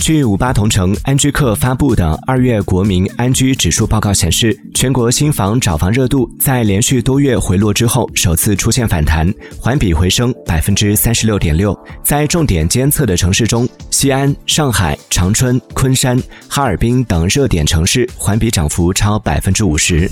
据五八同城安居客发布的二月国民安居指数报告显示全国新房找房热度在连续多月回落之后首次出现反弹环比回升百分之三十六点六。在重点监测的城市中西安上海长春昆山哈尔滨等热点城市环比涨幅超百分之五十。